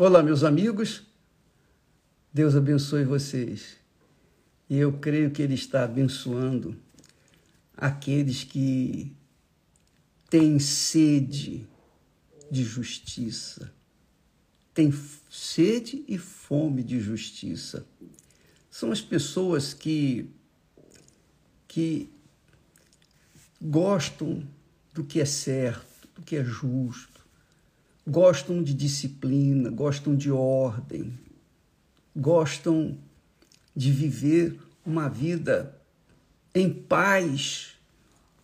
Olá, meus amigos. Deus abençoe vocês. E eu creio que Ele está abençoando aqueles que têm sede de justiça, têm sede e fome de justiça. São as pessoas que, que gostam do que é certo, do que é justo, gostam de disciplina, gostam de ordem, gostam de viver uma vida em paz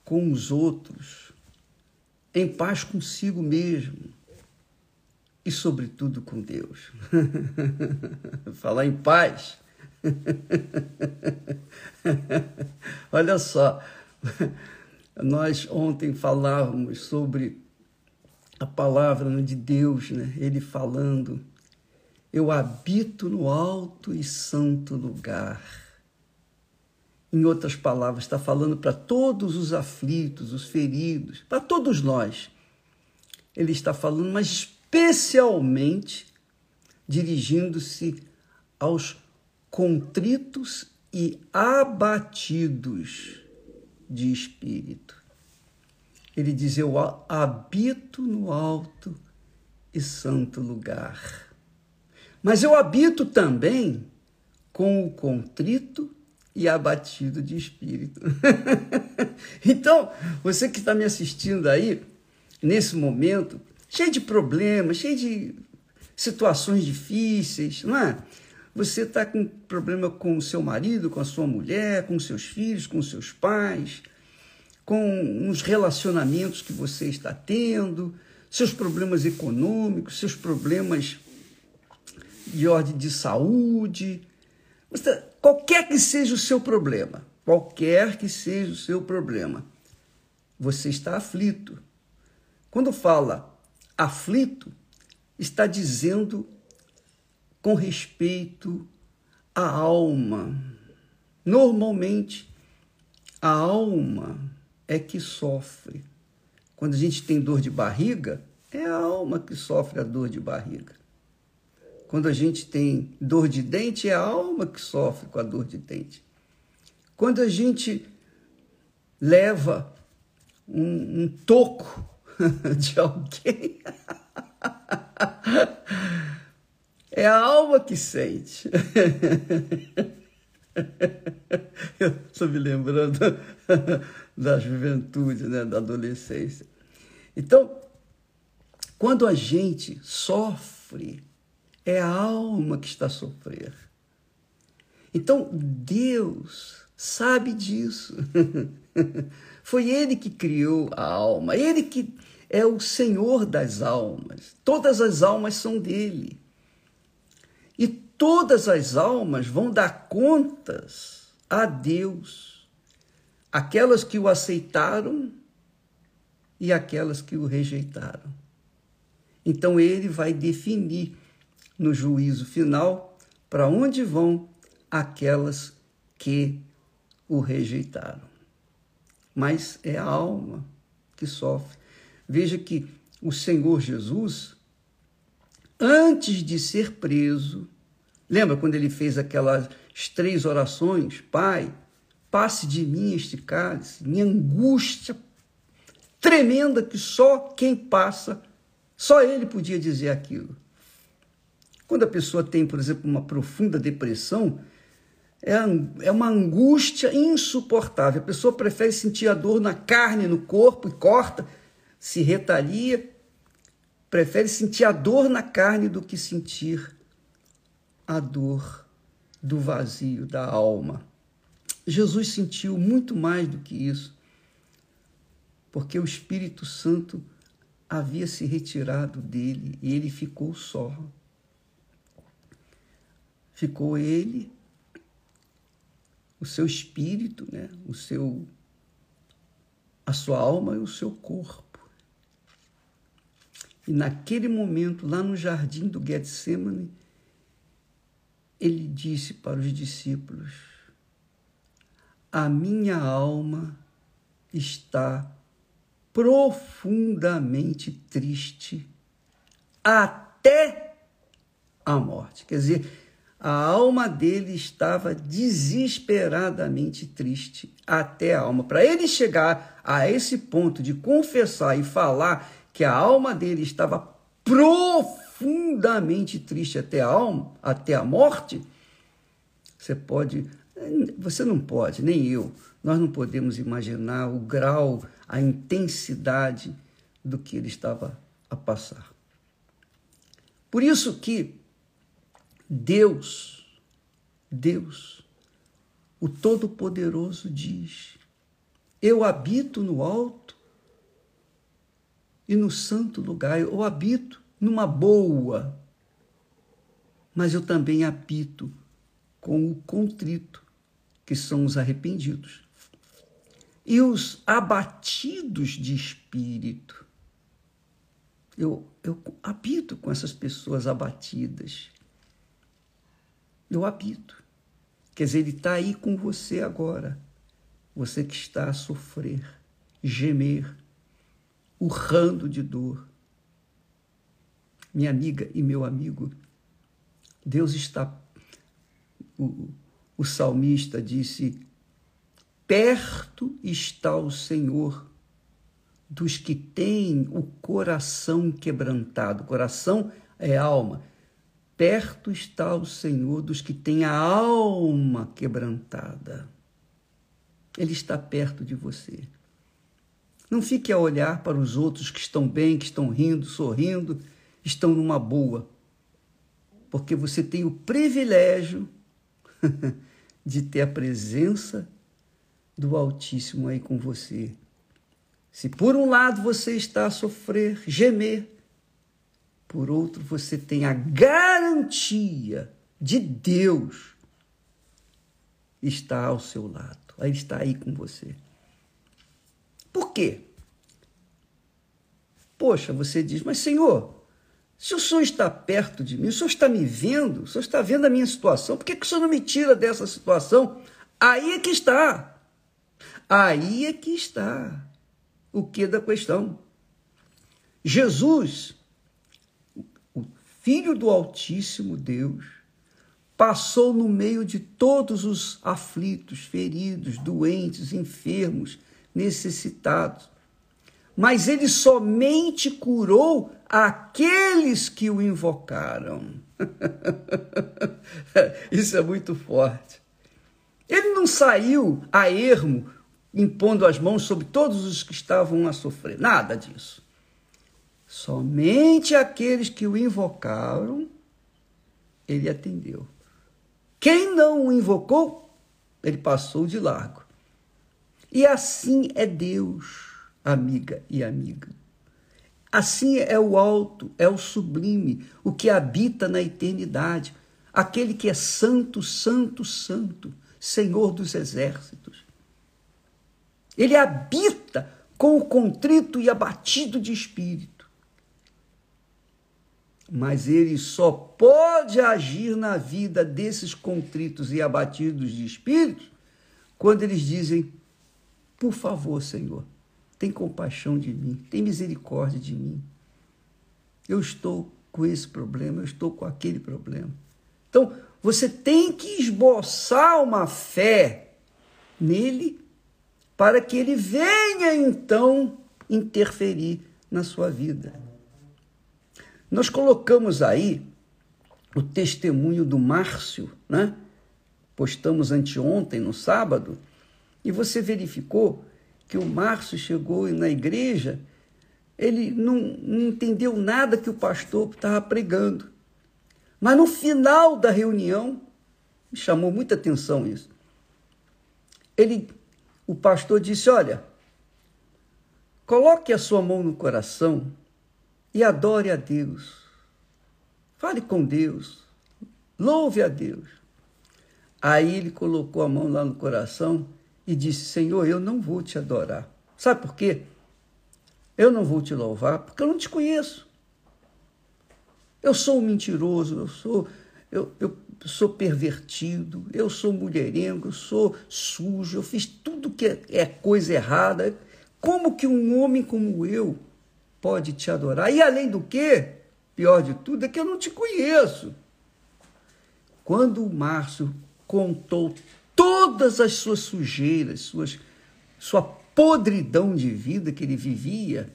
com os outros, em paz consigo mesmo e, sobretudo, com Deus. Falar em paz. Olha só, nós ontem falávamos sobre a palavra de Deus, né? Ele falando, eu habito no alto e santo lugar. Em outras palavras, está falando para todos os aflitos, os feridos, para todos nós. Ele está falando, mas especialmente dirigindo-se aos contritos e abatidos de espírito. Ele diz: Eu habito no alto e santo lugar. Mas eu habito também com o contrito e abatido de espírito. então, você que está me assistindo aí, nesse momento, cheio de problemas, cheio de situações difíceis, não é? Você está com problema com o seu marido, com a sua mulher, com seus filhos, com seus pais, com os relacionamentos que você está tendo, seus problemas econômicos, seus problemas de ordem de saúde. Você, qualquer que seja o seu problema, qualquer que seja o seu problema, você está aflito. Quando fala aflito, está dizendo com respeito à alma. Normalmente, a alma é que sofre. Quando a gente tem dor de barriga, é a alma que sofre a dor de barriga. Quando a gente tem dor de dente, é a alma que sofre com a dor de dente. Quando a gente leva um, um toco de alguém, é a alma que sente. Eu estou me lembrando da juventude, né, da adolescência. Então, quando a gente sofre, é a alma que está a sofrer. Então, Deus sabe disso. Foi Ele que criou a alma, Ele que é o Senhor das almas. Todas as almas são dele. Todas as almas vão dar contas a Deus. Aquelas que o aceitaram e aquelas que o rejeitaram. Então ele vai definir no juízo final para onde vão aquelas que o rejeitaram. Mas é a alma que sofre. Veja que o Senhor Jesus, antes de ser preso, lembra quando ele fez aquelas três orações? Pai, passe de mim este cálice, minha angústia tremenda que só quem passa, só ele podia dizer aquilo. Quando a pessoa tem, por exemplo, uma profunda depressão, é, é uma angústia insuportável. A pessoa prefere sentir a dor na carne, no corpo e corta, se retalia, prefere sentir a dor na carne do que sentir a dor do vazio da alma. Jesus sentiu muito mais do que isso, porque o Espírito Santo havia se retirado dele e ele ficou só ficou ele, o seu espírito, né? o seu, a sua alma e o seu corpo. E naquele momento, lá no jardim do Getsemane, ele disse para os discípulos: A minha alma está profundamente triste até à morte. Quer dizer, a alma dele estava desesperadamente triste até a alma. Para ele chegar a esse ponto de confessar e falar que a alma dele estava profundamente triste até a alma, até a morte, você pode, você não pode, nem eu, nós não podemos imaginar o grau, a intensidade do que ele estava a passar. Por isso que Deus, Deus, o Todo-Poderoso diz: Eu habito no alto e no santo lugar, eu habito numa boa, mas eu também habito com o contrito, que são os arrependidos e os abatidos de espírito. Eu, eu habito com essas pessoas abatidas. Eu habito. Quer dizer, ele está aí com você agora. Você que está a sofrer, gemer, urrando de dor. Minha amiga e meu amigo, Deus está. O, o salmista disse: Perto está o Senhor dos que têm o coração quebrantado. Coração é alma. Perto está o Senhor dos que têm a alma quebrantada. Ele está perto de você. Não fique a olhar para os outros que estão bem, que estão rindo, sorrindo, estão numa boa. Porque você tem o privilégio de ter a presença do Altíssimo aí com você. Se por um lado você está a sofrer, gemer, por outro você tem a garantia de Deus está ao seu lado. Ele está aí com você. Por quê? Poxa, você diz, mas Senhor, se o Senhor está perto de mim, o Senhor está me vendo, o Senhor está vendo a minha situação, por que, que o Senhor não me tira dessa situação? Aí é que está. Aí é que está o que da questão. Jesus, o Filho do Altíssimo Deus, passou no meio de todos os aflitos, feridos, doentes, enfermos, necessitados. Mas ele somente curou aqueles que o invocaram. Isso é muito forte. Ele não saiu a ermo impondo as mãos sobre todos os que estavam a sofrer. Nada disso. Somente aqueles que o invocaram, ele atendeu. Quem não o invocou, ele passou de largo. E assim é Deus, amiga e amigo. Assim é o alto, é o sublime, o que habita na eternidade, aquele que é santo, santo, santo, Senhor dos exércitos. Ele habita com o contrito e abatido de espírito. Mas ele só pode agir na vida desses contritos e abatidos de espírito quando eles dizem: Por favor, Senhor, tem compaixão de mim, tem misericórdia de mim. Eu estou com esse problema, eu estou com aquele problema. Então, você tem que esboçar uma fé nele para que ele venha então interferir na sua vida. Nós colocamos aí o testemunho do Márcio, né? Postamos anteontem, no sábado, e você verificou que o Márcio chegou na igreja, ele não, não entendeu nada que o pastor estava pregando. Mas no final da reunião, me chamou muita atenção isso. Ele o pastor disse: Olha, coloque a sua mão no coração e adore a Deus. Fale com Deus. Louve a Deus. Aí ele colocou a mão lá no coração e disse: Senhor, eu não vou te adorar. Sabe por quê? Eu não vou te louvar porque eu não te conheço. Eu sou um mentiroso, eu sou, eu, eu sou pervertido, eu sou mulherengo, eu sou sujo, eu fiz tudo que é, é coisa errada. Como que um homem como eu pode te adorar? E além do que, pior de tudo, é que eu não te conheço. quando o Márcio contou todas as suas sujeiras, suas, sua podridão de vida que ele vivia,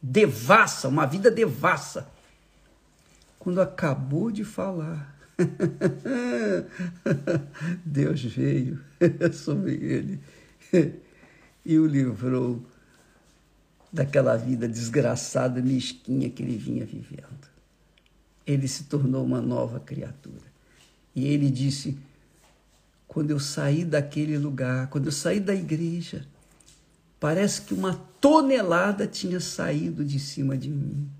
devassa, uma vida devassa. Quando acabou de falar, Deus veio sobre ele e o livrou daquela vida desgraçada, mesquinha que ele vinha vivendo. Ele se tornou uma nova criatura. E ele disse: quando eu saí daquele lugar, quando eu saí da igreja, parece que uma tonelada tinha saído de cima de mim.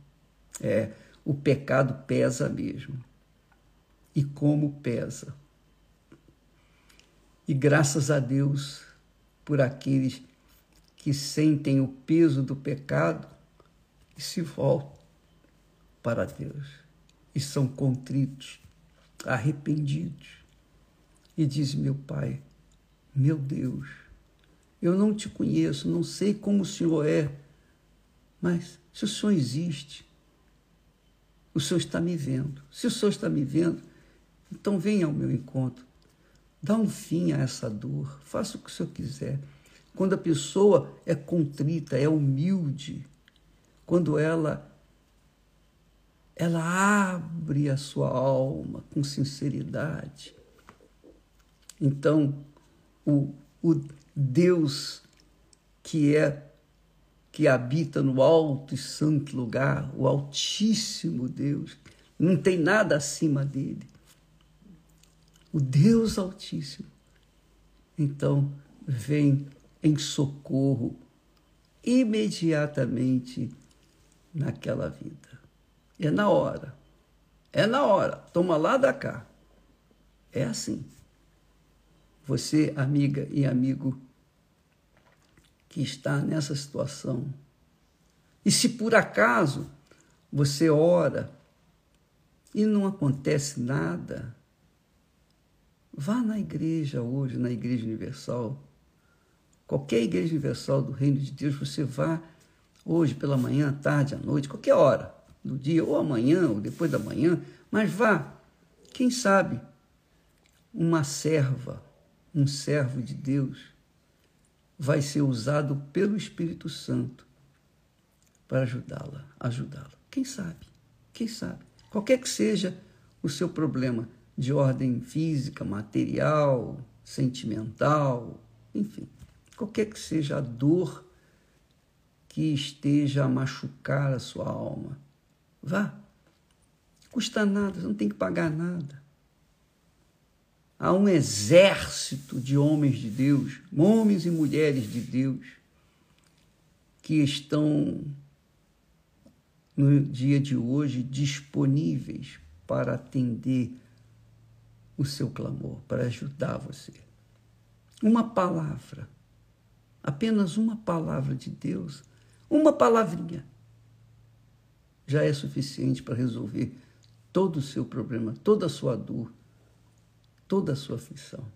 É, o pecado pesa mesmo. E como pesa. E graças a Deus por aqueles que sentem o peso do pecado e se voltam para Deus e são contritos, arrependidos e dizem: Meu Pai, meu Deus, eu não te conheço, não sei como o Senhor é, mas se o Senhor existe, o Senhor está me vendo. Se o Senhor está me vendo, então venha ao meu encontro. Dá um fim a essa dor, faça o que o Senhor quiser. Quando a pessoa é contrita, é humilde, quando ela ela abre a sua alma com sinceridade. Então, o, o Deus que é que habita no alto e santo lugar, o Altíssimo Deus, não tem nada acima dele. O Deus Altíssimo. Então, vem em socorro imediatamente naquela vida. É na hora. É na hora. Toma lá da cá. É assim. Você, amiga e amigo, que está nessa situação. E se por acaso você ora e não acontece nada, vá na igreja hoje, na Igreja Universal Qualquer igreja universal do reino de Deus, você vá hoje pela manhã, à tarde, à noite, qualquer hora do dia, ou amanhã, ou depois da manhã, mas vá. Quem sabe uma serva, um servo de Deus, vai ser usado pelo Espírito Santo para ajudá-la, ajudá-la. Quem sabe? Quem sabe? Qualquer que seja o seu problema de ordem física, material, sentimental, enfim qualquer que seja a dor que esteja a machucar a sua alma. Vá. Custa nada, você não tem que pagar nada. Há um exército de homens de Deus, homens e mulheres de Deus, que estão no dia de hoje disponíveis para atender o seu clamor, para ajudar você. Uma palavra apenas uma palavra de Deus, uma palavrinha, já é suficiente para resolver todo o seu problema, toda a sua dor, toda a sua aflição.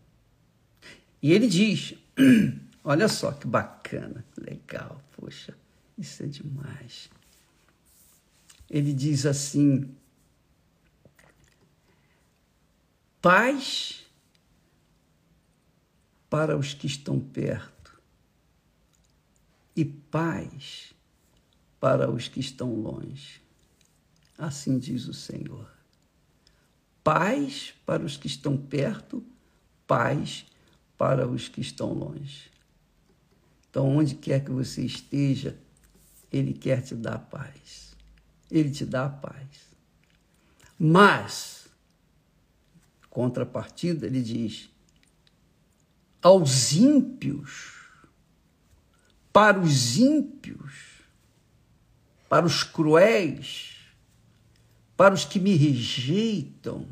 E ele diz: olha só que bacana, legal, poxa, isso é demais. Ele diz assim: paz para os que estão perto e paz para os que estão longe. Assim diz o Senhor. Paz para os que estão perto, paz para os que estão longe. Então, onde quer que você esteja, Ele quer te dar paz. Ele te dá paz. Mas, contrapartida, ele diz: aos ímpios, para os ímpios, para os cruéis, para os que me rejeitam,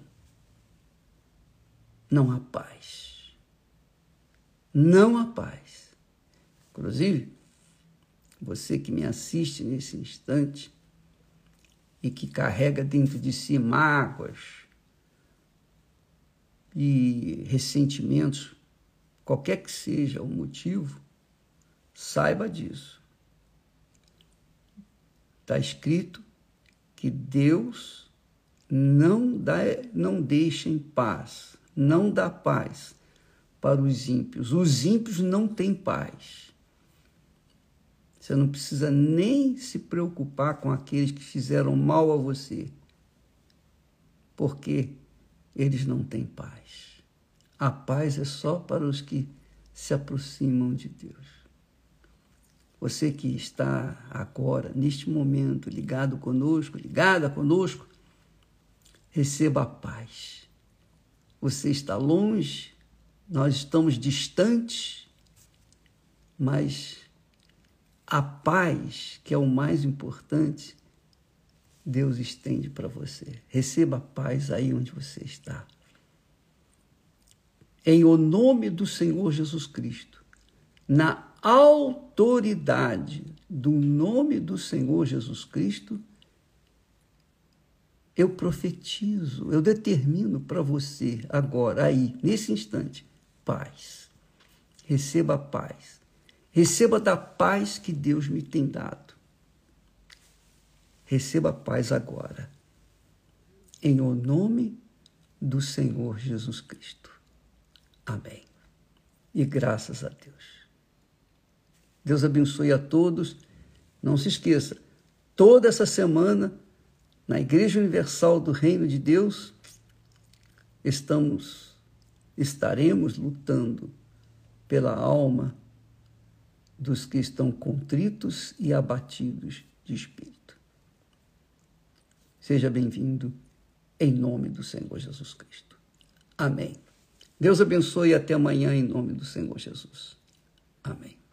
não há paz. Não há paz. Inclusive, você que me assiste nesse instante e que carrega dentro de si mágoas e ressentimentos, qualquer que seja o motivo, Saiba disso. Está escrito que Deus não, dá, não deixa em paz, não dá paz para os ímpios. Os ímpios não têm paz. Você não precisa nem se preocupar com aqueles que fizeram mal a você, porque eles não têm paz. A paz é só para os que se aproximam de Deus. Você que está agora, neste momento, ligado conosco, ligada conosco, receba a paz. Você está longe, nós estamos distantes, mas a paz, que é o mais importante, Deus estende para você. Receba a paz aí onde você está. Em o nome do Senhor Jesus Cristo, na autoridade do nome do Senhor Jesus Cristo, eu profetizo, eu determino para você agora, aí, nesse instante, paz. Receba a paz. Receba da paz que Deus me tem dado. Receba a paz agora. Em o nome do Senhor Jesus Cristo. Amém. E graças a Deus. Deus abençoe a todos. Não se esqueça, toda essa semana na Igreja Universal do Reino de Deus, estamos, estaremos lutando pela alma dos que estão contritos e abatidos de espírito. Seja bem-vindo em nome do Senhor Jesus Cristo. Amém. Deus abençoe e até amanhã em nome do Senhor Jesus. Amém.